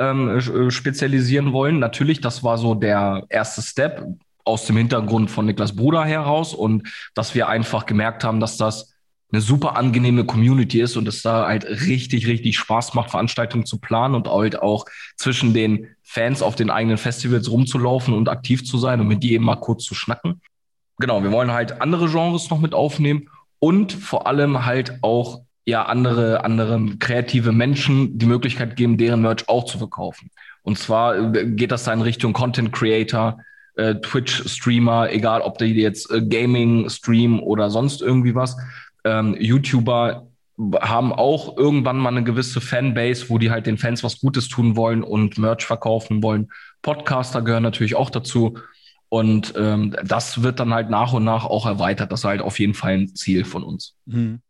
ähm, äh, spezialisieren wollen. Natürlich, das war so der erste Step aus dem Hintergrund von Niklas Bruder heraus und dass wir einfach gemerkt haben, dass das eine super angenehme Community ist und es da halt richtig, richtig Spaß macht, Veranstaltungen zu planen und halt auch zwischen den Fans auf den eigenen Festivals rumzulaufen und aktiv zu sein und mit die eben mal kurz zu schnacken. Genau, wir wollen halt andere Genres noch mit aufnehmen und vor allem halt auch ja andere, andere kreative Menschen die Möglichkeit geben, deren Merch auch zu verkaufen. Und zwar äh, geht das da in Richtung Content Creator, äh, Twitch-Streamer, egal ob die jetzt äh, Gaming streamen oder sonst irgendwie was. Ähm, YouTuber haben auch irgendwann mal eine gewisse Fanbase, wo die halt den Fans was Gutes tun wollen und Merch verkaufen wollen. Podcaster gehören natürlich auch dazu. Und ähm, das wird dann halt nach und nach auch erweitert. Das ist halt auf jeden Fall ein Ziel von uns. Mhm.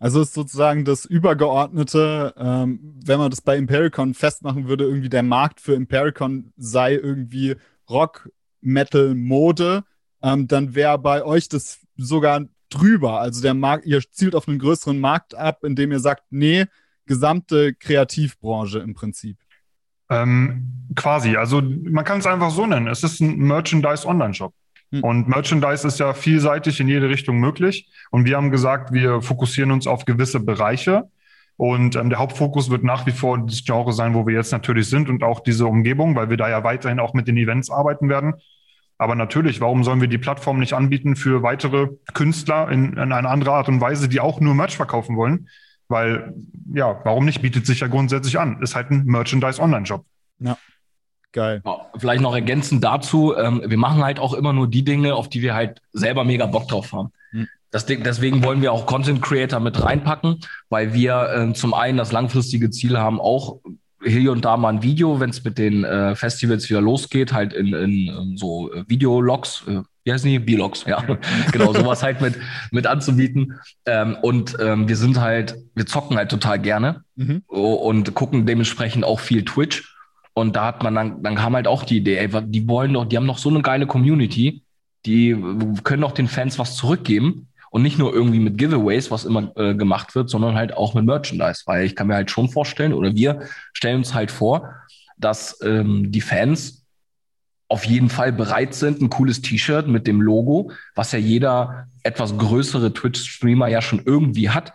Also ist sozusagen das Übergeordnete, ähm, wenn man das bei Impericon festmachen würde, irgendwie der Markt für Impericon sei irgendwie Rock, Metal-Mode, ähm, dann wäre bei euch das sogar drüber. Also der Markt, ihr zielt auf einen größeren Markt ab, indem ihr sagt, nee, gesamte Kreativbranche im Prinzip. Ähm, quasi. Also man kann es einfach so nennen. Es ist ein Merchandise-Online-Shop. Hm. Und Merchandise ist ja vielseitig in jede Richtung möglich. Und wir haben gesagt, wir fokussieren uns auf gewisse Bereiche. Und ähm, der Hauptfokus wird nach wie vor das Genre sein, wo wir jetzt natürlich sind und auch diese Umgebung, weil wir da ja weiterhin auch mit den Events arbeiten werden. Aber natürlich, warum sollen wir die Plattform nicht anbieten für weitere Künstler in, in einer anderen Art und Weise, die auch nur Merch verkaufen wollen? Weil, ja, warum nicht? Bietet sich ja grundsätzlich an. Ist halt ein Merchandise-Online-Shop. Ja. Geil. Vielleicht noch ergänzend dazu, ähm, wir machen halt auch immer nur die Dinge, auf die wir halt selber mega Bock drauf haben. Hm. Das, deswegen wollen wir auch Content Creator mit reinpacken, weil wir äh, zum einen das langfristige Ziel haben, auch hier und da mal ein Video, wenn es mit den äh, Festivals wieder losgeht, halt in, in, ähm, so äh, Videologs, äh, wie heißen die? B-Logs, ja. (laughs) genau, sowas halt mit, mit anzubieten. Ähm, und ähm, wir sind halt, wir zocken halt total gerne mhm. und gucken dementsprechend auch viel Twitch. Und da hat man dann, dann kam halt auch die Idee, ey, die wollen doch, die haben noch so eine geile Community, die können doch den Fans was zurückgeben. Und nicht nur irgendwie mit Giveaways, was immer äh, gemacht wird, sondern halt auch mit Merchandise. Weil ich kann mir halt schon vorstellen, oder wir stellen uns halt vor, dass ähm, die Fans auf jeden Fall bereit sind, ein cooles T-Shirt mit dem Logo, was ja jeder etwas größere Twitch-Streamer ja schon irgendwie hat,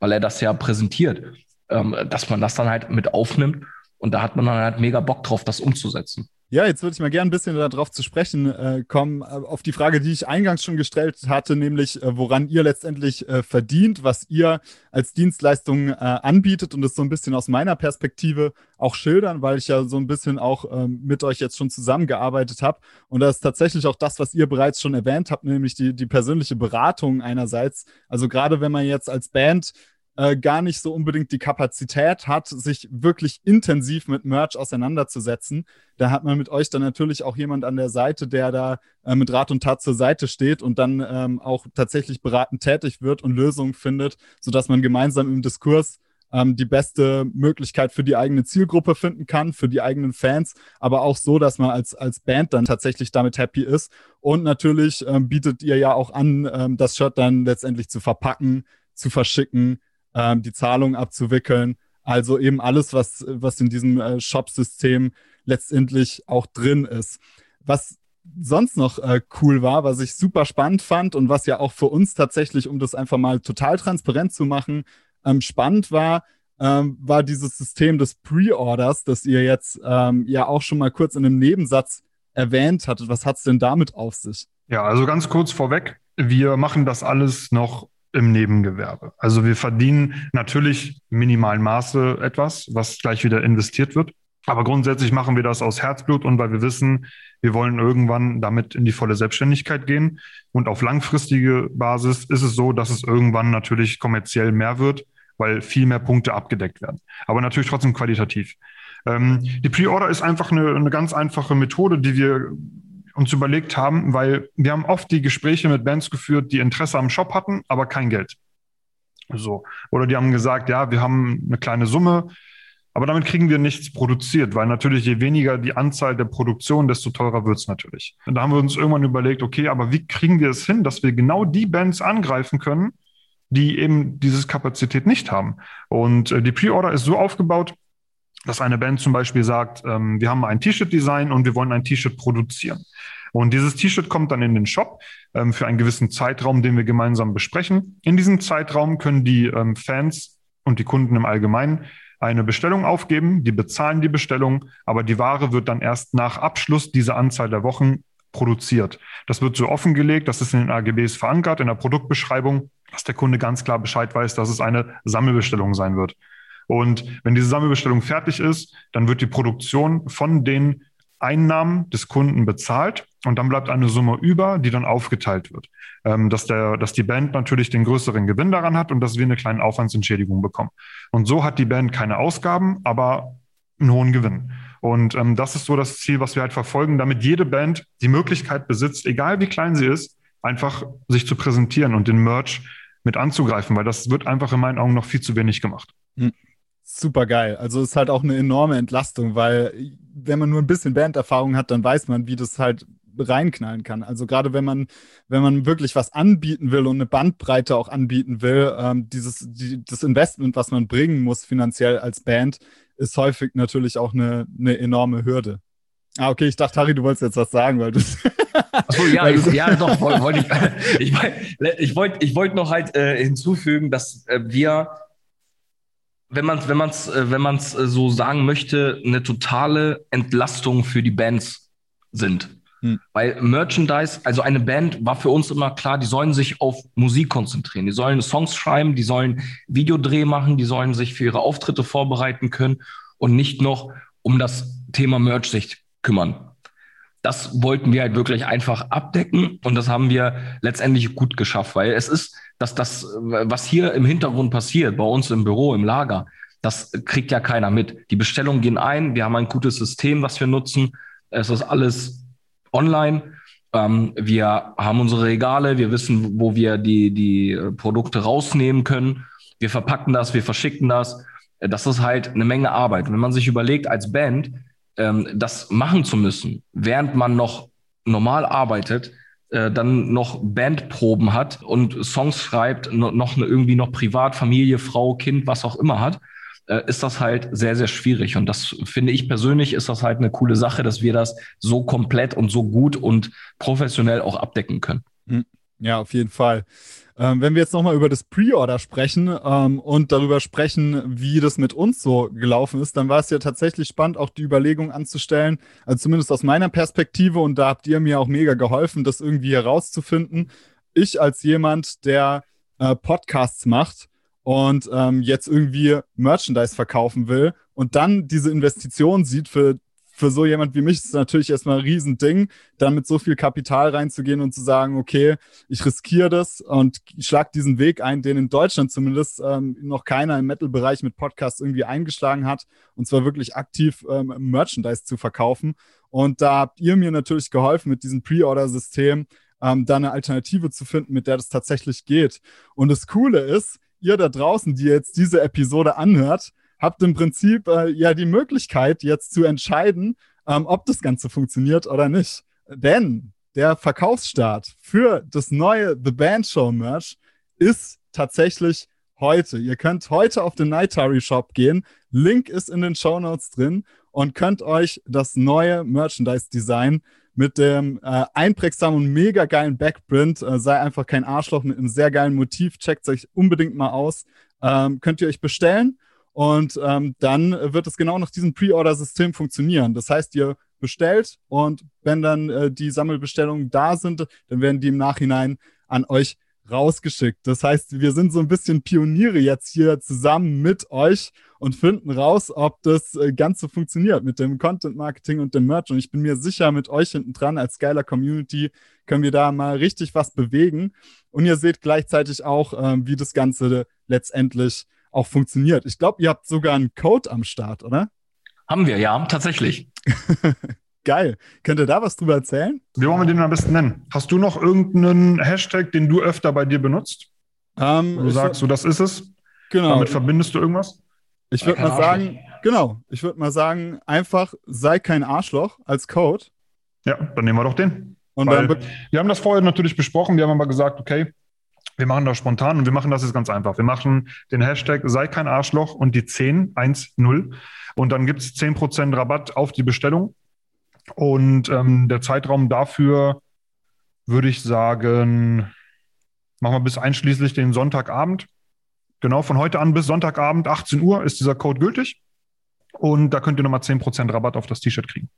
weil er das ja präsentiert, ähm, dass man das dann halt mit aufnimmt. Und da hat man dann halt mega Bock drauf, das umzusetzen. Ja, jetzt würde ich mal gerne ein bisschen darauf zu sprechen äh, kommen, äh, auf die Frage, die ich eingangs schon gestellt hatte, nämlich äh, woran ihr letztendlich äh, verdient, was ihr als Dienstleistung äh, anbietet und das so ein bisschen aus meiner Perspektive auch schildern, weil ich ja so ein bisschen auch ähm, mit euch jetzt schon zusammengearbeitet habe. Und das ist tatsächlich auch das, was ihr bereits schon erwähnt habt, nämlich die, die persönliche Beratung einerseits. Also gerade wenn man jetzt als Band äh, gar nicht so unbedingt die Kapazität hat, sich wirklich intensiv mit Merch auseinanderzusetzen. Da hat man mit euch dann natürlich auch jemand an der Seite, der da äh, mit Rat und Tat zur Seite steht und dann ähm, auch tatsächlich beratend tätig wird und Lösungen findet, sodass man gemeinsam im Diskurs ähm, die beste Möglichkeit für die eigene Zielgruppe finden kann, für die eigenen Fans, aber auch so, dass man als, als Band dann tatsächlich damit happy ist. Und natürlich ähm, bietet ihr ja auch an, ähm, das Shirt dann letztendlich zu verpacken, zu verschicken, ähm, die Zahlung abzuwickeln. Also eben alles, was, was in diesem äh, Shop-System letztendlich auch drin ist. Was sonst noch äh, cool war, was ich super spannend fand und was ja auch für uns tatsächlich, um das einfach mal total transparent zu machen, ähm, spannend war, ähm, war dieses System des Pre-Orders, das ihr jetzt ähm, ja auch schon mal kurz in einem Nebensatz erwähnt hattet. Was hat es denn damit auf sich? Ja, also ganz kurz vorweg, wir machen das alles noch im Nebengewerbe. Also wir verdienen natürlich minimalen Maße etwas, was gleich wieder investiert wird. Aber grundsätzlich machen wir das aus Herzblut und weil wir wissen, wir wollen irgendwann damit in die volle Selbstständigkeit gehen. Und auf langfristige Basis ist es so, dass es irgendwann natürlich kommerziell mehr wird, weil viel mehr Punkte abgedeckt werden. Aber natürlich trotzdem qualitativ. Ähm, die Pre-Order ist einfach eine, eine ganz einfache Methode, die wir uns überlegt haben, weil wir haben oft die Gespräche mit Bands geführt, die Interesse am Shop hatten, aber kein Geld. So. Oder die haben gesagt, ja, wir haben eine kleine Summe, aber damit kriegen wir nichts produziert, weil natürlich je weniger die Anzahl der Produktion, desto teurer wird es natürlich. Und da haben wir uns irgendwann überlegt, okay, aber wie kriegen wir es hin, dass wir genau die Bands angreifen können, die eben diese Kapazität nicht haben. Und äh, die Pre-Order ist so aufgebaut, dass eine Band zum Beispiel sagt, ähm, wir haben ein T-Shirt-Design und wir wollen ein T-Shirt produzieren. Und dieses T-Shirt kommt dann in den Shop ähm, für einen gewissen Zeitraum, den wir gemeinsam besprechen. In diesem Zeitraum können die ähm, Fans und die Kunden im Allgemeinen eine Bestellung aufgeben, die bezahlen die Bestellung, aber die Ware wird dann erst nach Abschluss dieser Anzahl der Wochen produziert. Das wird so offengelegt, das ist in den AGBs verankert, in der Produktbeschreibung, dass der Kunde ganz klar Bescheid weiß, dass es eine Sammelbestellung sein wird. Und wenn diese Sammelbestellung fertig ist, dann wird die Produktion von den Einnahmen des Kunden bezahlt und dann bleibt eine Summe über, die dann aufgeteilt wird. Ähm, dass, der, dass die Band natürlich den größeren Gewinn daran hat und dass wir eine kleine Aufwandsentschädigung bekommen. Und so hat die Band keine Ausgaben, aber einen hohen Gewinn. Und ähm, das ist so das Ziel, was wir halt verfolgen, damit jede Band die Möglichkeit besitzt, egal wie klein sie ist, einfach sich zu präsentieren und den Merch mit anzugreifen, weil das wird einfach in meinen Augen noch viel zu wenig gemacht. Hm. Super geil. Also ist halt auch eine enorme Entlastung, weil wenn man nur ein bisschen Banderfahrung hat, dann weiß man, wie das halt reinknallen kann. Also gerade wenn man, wenn man wirklich was anbieten will und eine Bandbreite auch anbieten will, ähm, dieses, die, das Investment, was man bringen muss finanziell als Band, ist häufig natürlich auch eine, eine enorme Hürde. Ah, okay, ich dachte, Harry, du wolltest jetzt was sagen, weil du. (laughs) Achso, ja, ich, ja, doch, (laughs) wollte ich. (laughs) Ich, ich wollte ich wollt noch halt äh, hinzufügen, dass äh, wir wenn man es wenn man's, äh, wenn man's äh, so sagen möchte, eine totale Entlastung für die Bands sind. Hm. Weil Merchandise, also eine Band war für uns immer klar, die sollen sich auf Musik konzentrieren. Die sollen Songs schreiben, die sollen Videodreh machen, die sollen sich für ihre Auftritte vorbereiten können und nicht noch um das Thema Merch sich kümmern. Das wollten wir halt wirklich einfach abdecken und das haben wir letztendlich gut geschafft, weil es ist dass das, was hier im Hintergrund passiert, bei uns im Büro, im Lager, das kriegt ja keiner mit. Die Bestellungen gehen ein, wir haben ein gutes System, was wir nutzen. Es ist alles online. Ähm, wir haben unsere Regale, wir wissen, wo wir die, die Produkte rausnehmen können. Wir verpacken das, wir verschicken das. Das ist halt eine Menge Arbeit. wenn man sich überlegt, als Band ähm, das machen zu müssen, während man noch normal arbeitet, äh, dann noch Bandproben hat und Songs schreibt, noch eine, irgendwie noch privat, Familie, Frau, Kind, was auch immer hat, äh, ist das halt sehr, sehr schwierig. Und das finde ich persönlich ist das halt eine coole Sache, dass wir das so komplett und so gut und professionell auch abdecken können. Hm. Ja, auf jeden Fall. Ähm, wenn wir jetzt nochmal über das Pre-Order sprechen ähm, und darüber sprechen, wie das mit uns so gelaufen ist, dann war es ja tatsächlich spannend, auch die Überlegung anzustellen, also zumindest aus meiner Perspektive, und da habt ihr mir auch mega geholfen, das irgendwie herauszufinden. Ich als jemand, der äh, Podcasts macht und ähm, jetzt irgendwie Merchandise verkaufen will und dann diese Investition sieht für für so jemand wie mich ist es natürlich erstmal ein Riesending, dann mit so viel Kapital reinzugehen und zu sagen, okay, ich riskiere das und schlag diesen Weg ein, den in Deutschland zumindest ähm, noch keiner im Metal-Bereich mit Podcasts irgendwie eingeschlagen hat, und zwar wirklich aktiv ähm, Merchandise zu verkaufen. Und da habt ihr mir natürlich geholfen mit diesem Pre-Order-System, ähm, da eine Alternative zu finden, mit der das tatsächlich geht. Und das Coole ist, ihr da draußen, die jetzt diese Episode anhört, habt im Prinzip äh, ja die Möglichkeit, jetzt zu entscheiden, ähm, ob das Ganze funktioniert oder nicht. Denn der Verkaufsstart für das neue The Band Show Merch ist tatsächlich heute. Ihr könnt heute auf den Nightari Shop gehen. Link ist in den Show Notes drin und könnt euch das neue Merchandise Design mit dem äh, einprägsamen und mega geilen Backprint, äh, sei einfach kein Arschloch mit einem sehr geilen Motiv, checkt euch unbedingt mal aus ähm, könnt ihr euch bestellen und ähm, dann wird es genau nach diesem Pre-Order-System funktionieren. Das heißt, ihr bestellt und wenn dann äh, die Sammelbestellungen da sind, dann werden die im Nachhinein an euch rausgeschickt. Das heißt, wir sind so ein bisschen Pioniere jetzt hier zusammen mit euch und finden raus, ob das äh, Ganze funktioniert mit dem Content Marketing und dem Merch. Und ich bin mir sicher, mit euch hinten dran als geiler Community können wir da mal richtig was bewegen. Und ihr seht gleichzeitig auch, ähm, wie das Ganze letztendlich auch funktioniert. Ich glaube, ihr habt sogar einen Code am Start, oder? Haben wir, ja, tatsächlich. (laughs) Geil. Könnt ihr da was drüber erzählen? Wie wollen wir den am besten nennen? Hast du noch irgendeinen Hashtag, den du öfter bei dir benutzt? Ähm, du sagst, so das ist es. Genau. Damit verbindest du irgendwas? Ich würde mal sagen, genau. Ich würde mal sagen, einfach sei kein Arschloch als Code. Ja, dann nehmen wir doch den. Und Weil dann wir haben das vorher natürlich besprochen. Wir haben aber gesagt, okay, wir machen das spontan und wir machen das jetzt ganz einfach. Wir machen den Hashtag sei kein Arschloch und die 10, 1, 0. Und dann gibt es 10% Rabatt auf die Bestellung. Und ähm, der Zeitraum dafür würde ich sagen, machen wir bis einschließlich den Sonntagabend. Genau, von heute an bis Sonntagabend, 18 Uhr, ist dieser Code gültig. Und da könnt ihr nochmal 10% Rabatt auf das T-Shirt kriegen.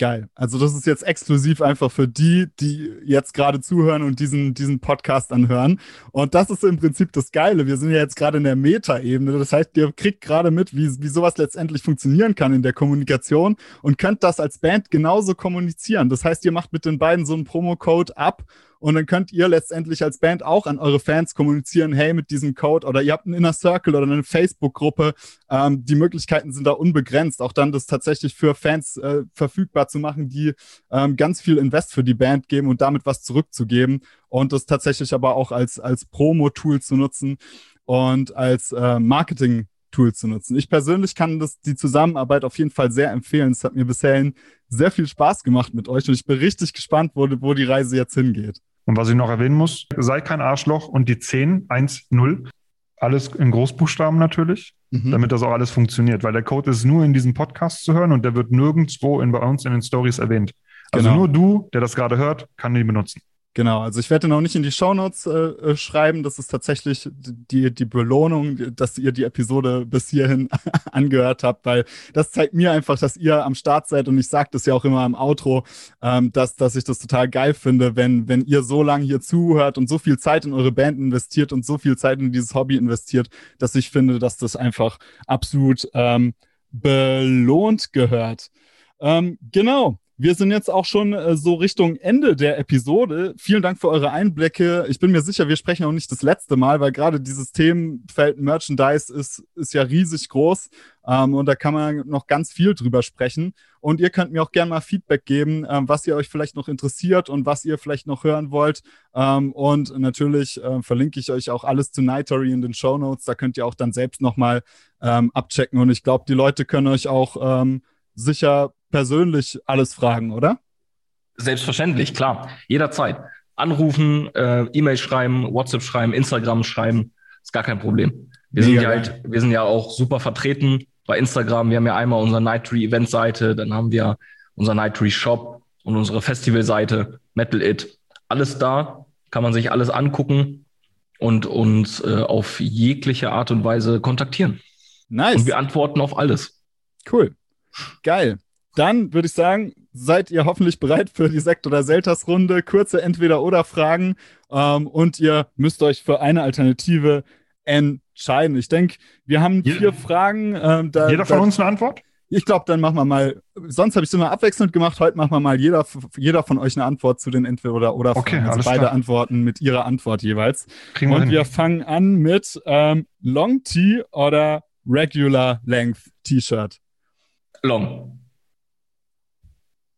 Geil. Also das ist jetzt exklusiv einfach für die, die jetzt gerade zuhören und diesen, diesen Podcast anhören. Und das ist im Prinzip das Geile. Wir sind ja jetzt gerade in der Meta-Ebene. Das heißt, ihr kriegt gerade mit, wie, wie sowas letztendlich funktionieren kann in der Kommunikation und könnt das als Band genauso kommunizieren. Das heißt, ihr macht mit den beiden so einen Promo-Code ab und dann könnt ihr letztendlich als Band auch an eure Fans kommunizieren, hey, mit diesem Code oder ihr habt einen Inner Circle oder eine Facebook-Gruppe. Ähm, die Möglichkeiten sind da unbegrenzt. Auch dann das tatsächlich für Fans äh, verfügbar zu machen, die ähm, ganz viel Invest für die Band geben und damit was zurückzugeben. Und das tatsächlich aber auch als, als Promo-Tool zu nutzen und als äh, Marketing Tool zu nutzen. Ich persönlich kann das, die Zusammenarbeit auf jeden Fall sehr empfehlen. Es hat mir bisher sehr viel Spaß gemacht mit euch und ich bin richtig gespannt, wo, wo die Reise jetzt hingeht. Und was ich noch erwähnen muss, sei kein Arschloch und die 10, 1, 0. Alles in Großbuchstaben natürlich, Mhm. damit das auch alles funktioniert, weil der Code ist nur in diesem Podcast zu hören und der wird nirgendwo in, bei uns in den Stories erwähnt. Also Genau. nur du, der das gerade hört, kann den benutzen. Genau, also ich werde noch nicht in die Shownotes äh, äh, schreiben. Das ist tatsächlich die, die Belohnung, dass ihr die Episode bis hierhin (laughs) angehört habt, weil das zeigt mir einfach, dass ihr am Start seid und ich sage das ja auch immer im Outro, ähm, dass, dass ich das total geil finde, wenn, wenn ihr so lange hier zuhört und so viel Zeit in eure Band investiert und so viel Zeit in dieses Hobby investiert, dass ich finde, dass das einfach absolut ähm, belohnt gehört. Ähm, genau. Wir sind jetzt auch schon äh, so Richtung Ende der Episode. Vielen Dank für eure Einblicke. Ich bin mir sicher, wir sprechen auch nicht das letzte Mal, weil gerade dieses Themenfeld Merchandise ist, ist ja riesig groß ähm, und da kann man noch ganz viel drüber sprechen. Und ihr könnt mir auch gerne mal Feedback geben, ähm, was ihr euch vielleicht noch interessiert und was ihr vielleicht noch hören wollt. Ähm, und natürlich äh, verlinke ich euch auch alles zu Nightory in den Show Notes. Da könnt ihr auch dann selbst nochmal ähm, abchecken. Und ich glaube, die Leute können euch auch ähm, sicher persönlich alles fragen, oder? Selbstverständlich, klar. Jederzeit. Anrufen, äh, E-Mail schreiben, WhatsApp schreiben, Instagram schreiben, ist gar kein Problem. Wir sind ja halt, wir sind ja auch super vertreten bei Instagram. Wir haben ja einmal unsere Nightree Event-Seite, dann haben wir unser Nightree Shop und unsere Festival-Seite, Metal It. Alles da, kann man sich alles angucken und uns äh, auf jegliche Art und Weise kontaktieren. Nice. Und wir antworten auf alles. Cool. Geil. Dann würde ich sagen, seid ihr hoffentlich bereit für die Sekt- oder Selters-Runde. Kurze Entweder-Oder-Fragen. Ähm, und ihr müsst euch für eine Alternative entscheiden. Ich denke, wir haben vier Fragen. Ähm, da, Jeder von da, uns eine Antwort? Ich glaube, dann machen wir mal. Sonst habe ich es immer abwechselnd gemacht. Heute machen wir mal jeder, jeder von euch eine Antwort zu den Entweder- oder Oder-Fragen. Okay, also alles beide klar. Antworten mit ihrer Antwort jeweils. Kriegen wir Und hin. wir fangen an mit ähm, Long T oder Regular Length T-Shirt. Long.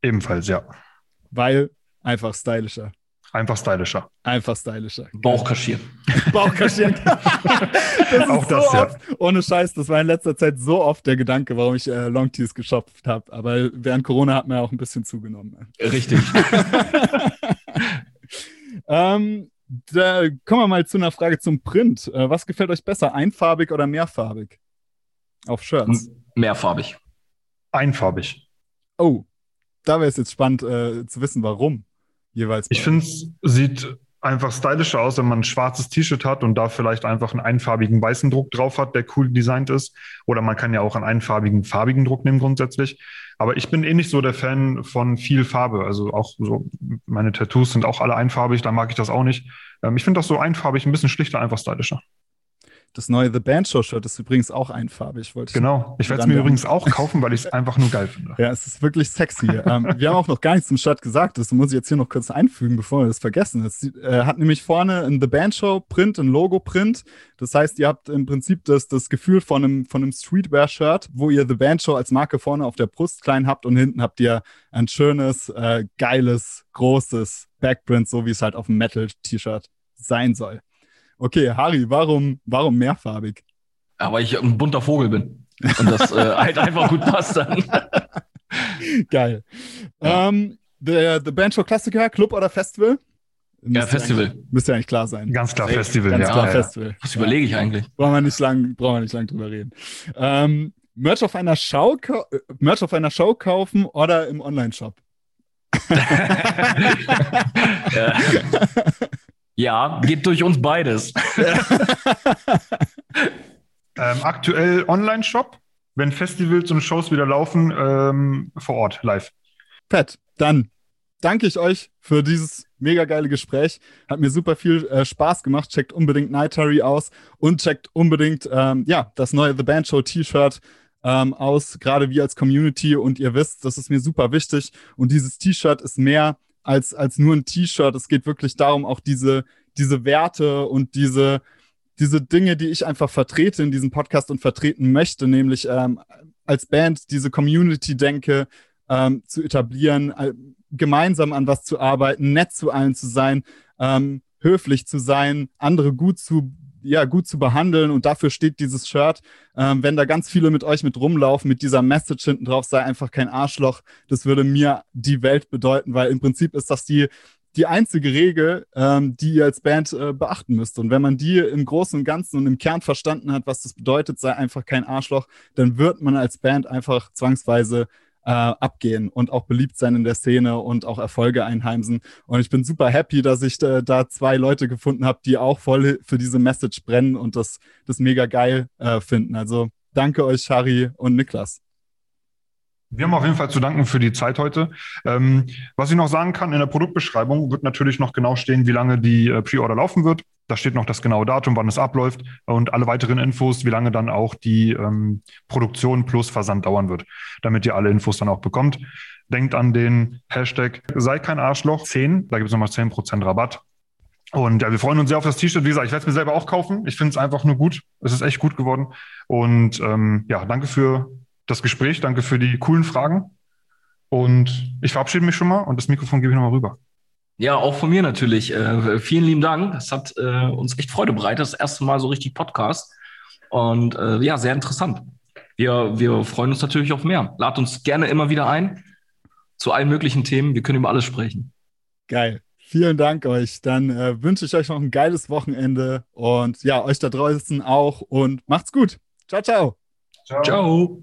Ebenfalls, ja. Weil einfach stylischer. Einfach stylischer. Einfach stylischer. Bauch kaschieren. (laughs) Bauch kaschieren. (laughs) das ist Auch so das, ja. oft, ohne Scheiß, das war in letzter Zeit so oft der Gedanke, warum ich äh, Longtees geschopft habe. Aber während Corona hat man ja auch ein bisschen zugenommen. Richtig. (laughs) ähm, da kommen wir mal zu einer Frage zum Print. Äh, was gefällt euch besser, einfarbig oder mehrfarbig? Auf Shirts. Mehrfarbig. Einfarbig. Oh, da wäre es jetzt spannend äh, zu wissen, warum jeweils. Ich finde, es sieht einfach stylischer aus, wenn man ein schwarzes T-Shirt hat und da vielleicht einfach einen einfarbigen weißen Druck drauf hat, der cool designt ist. Oder man kann ja auch einen einfarbigen farbigen Druck nehmen grundsätzlich. Aber ich bin eh nicht so der Fan von viel Farbe. Also auch so, meine Tattoos sind auch alle einfarbig, da mag ich das auch nicht. Ähm, ich finde das so einfarbig ein bisschen schlichter, einfach stylischer. Das neue The Band Show Shirt ist übrigens auch einfarbig. Wollte genau. Ich werde es mir übrigens auch kaufen, weil ich es einfach nur geil finde. (laughs) Ja, es ist wirklich sexy. ähm, wir haben auch noch gar nichts zum Shirt gesagt. Das muss ich jetzt hier noch kurz einfügen, bevor wir das vergessen. Es äh, hat nämlich vorne ein The Band Show Print, ein Logo Print. Das heißt, ihr habt im Prinzip das, das Gefühl von einem, von einem Streetwear Shirt, wo ihr The Band Show als Marke vorne auf der Brust klein habt und hinten habt ihr ein schönes, äh, geiles, großes Backprint, so wie es halt auf dem Metal T-Shirt sein soll. Okay, Harry, warum, warum mehrfarbig? Ja, weil ich ein bunter Vogel bin. Und das äh, (laughs) halt einfach gut passt dann. Geil. Ja. Ähm, der, der Bandshow Klassiker, Club oder Festival? Müsste ja, Festival. Müsste ja eigentlich klar sein. Ganz klar Festival, Ganz ja. klar ja, Festival. Was überlege ich eigentlich? Brauchen wir nicht lang, brauchen wir nicht lang drüber reden. Ähm, Merch auf einer Show, äh, Merch auf einer Show kaufen oder im Online-Shop? (laughs) ja. (laughs) Ja, geht durch uns beides. (laughs) ähm, aktuell Online-Shop, wenn Festivals und Shows wieder laufen, ähm, vor Ort, live. Fett. Dann danke ich euch für dieses mega geile Gespräch. Hat mir super viel äh, Spaß gemacht. Checkt unbedingt Night Terry aus und checkt unbedingt ähm, ja, das neue The Band Show T-Shirt ähm, aus, gerade wir als Community. Und ihr wisst, das ist mir super wichtig. Und dieses T-Shirt ist mehr als, als nur ein T-Shirt. Es geht wirklich darum, auch diese, diese Werte und diese, diese Dinge, die ich einfach vertrete in diesem Podcast und vertreten möchte, nämlich ähm, als Band diese Community-Denke ähm, zu etablieren, äh, gemeinsam an was zu arbeiten, nett zu allen zu sein, ähm, höflich zu sein, andere gut zu ja, gut zu behandeln und dafür steht dieses Shirt. Ähm, wenn da ganz viele mit euch mit rumlaufen, mit dieser Message hinten drauf, sei einfach kein Arschloch, das würde mir die Welt bedeuten, weil im Prinzip ist das die, die einzige Regel, ähm, die ihr als Band äh, beachten müsst. Und wenn man die im Großen und Ganzen und im Kern verstanden hat, was das bedeutet, sei einfach kein Arschloch, dann wird man als Band einfach zwangsweise äh, abgehen und auch beliebt sein in der Szene und auch Erfolge einheimsen. Und ich bin super happy, dass ich äh, da zwei Leute gefunden habe, die auch voll für diese Message brennen und das, das mega geil äh, finden. Also danke euch, Shari und Niklas. Wir haben auf jeden Fall zu danken für die Zeit heute. Ähm, was ich noch sagen kann, in der Produktbeschreibung wird natürlich noch genau stehen, wie lange die äh, Pre-Order laufen wird. Da steht noch das genaue Datum, wann es abläuft und alle weiteren Infos, wie lange dann auch die ähm, Produktion plus Versand dauern wird, damit ihr alle Infos dann auch bekommt. Denkt an den Hashtag sei kein Arschloch 10, da gibt es nochmal 10% Rabatt. Und ja, wir freuen uns sehr auf das T-Shirt. Wie gesagt, ich werde es mir selber auch kaufen. Ich finde es einfach nur gut. Es ist echt gut geworden. Und ähm, ja, danke für das Gespräch. Danke für die coolen Fragen. Und ich verabschiede mich schon mal und das Mikrofon gebe ich nochmal rüber. Ja, auch von mir natürlich. Äh, vielen lieben Dank. Es hat äh, uns echt Freude bereitet. Das erste Mal so richtig Podcast. Und äh, ja, sehr interessant. Wir, wir freuen uns natürlich auf mehr. Lad uns gerne immer wieder ein zu allen möglichen Themen. Wir können über alles sprechen. Geil. Vielen Dank euch. Dann äh, wünsche ich euch noch ein geiles Wochenende und ja, euch da draußen auch und macht's gut. Ciao, ciao. Ciao. ciao.